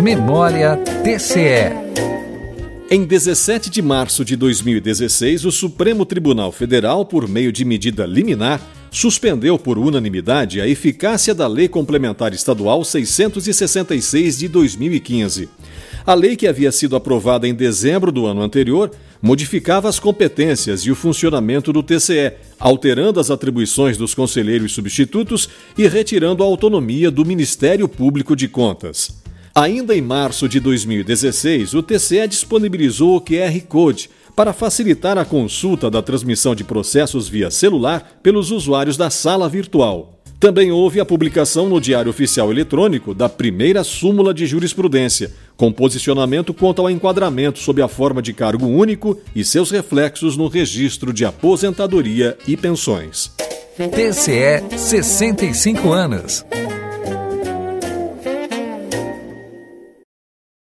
Memória TCE. Em 17 de março de 2016, o Supremo Tribunal Federal, por meio de medida liminar, suspendeu por unanimidade a eficácia da Lei Complementar Estadual 666 de 2015. A lei, que havia sido aprovada em dezembro do ano anterior, modificava as competências e o funcionamento do TCE, alterando as atribuições dos conselheiros substitutos e retirando a autonomia do Ministério Público de Contas. Ainda em março de 2016, o TCE disponibilizou o QR Code para facilitar a consulta da transmissão de processos via celular pelos usuários da sala virtual. Também houve a publicação no Diário Oficial Eletrônico da primeira súmula de jurisprudência, com posicionamento quanto ao enquadramento sob a forma de cargo único e seus reflexos no registro de aposentadoria e pensões. TCE 65 anos.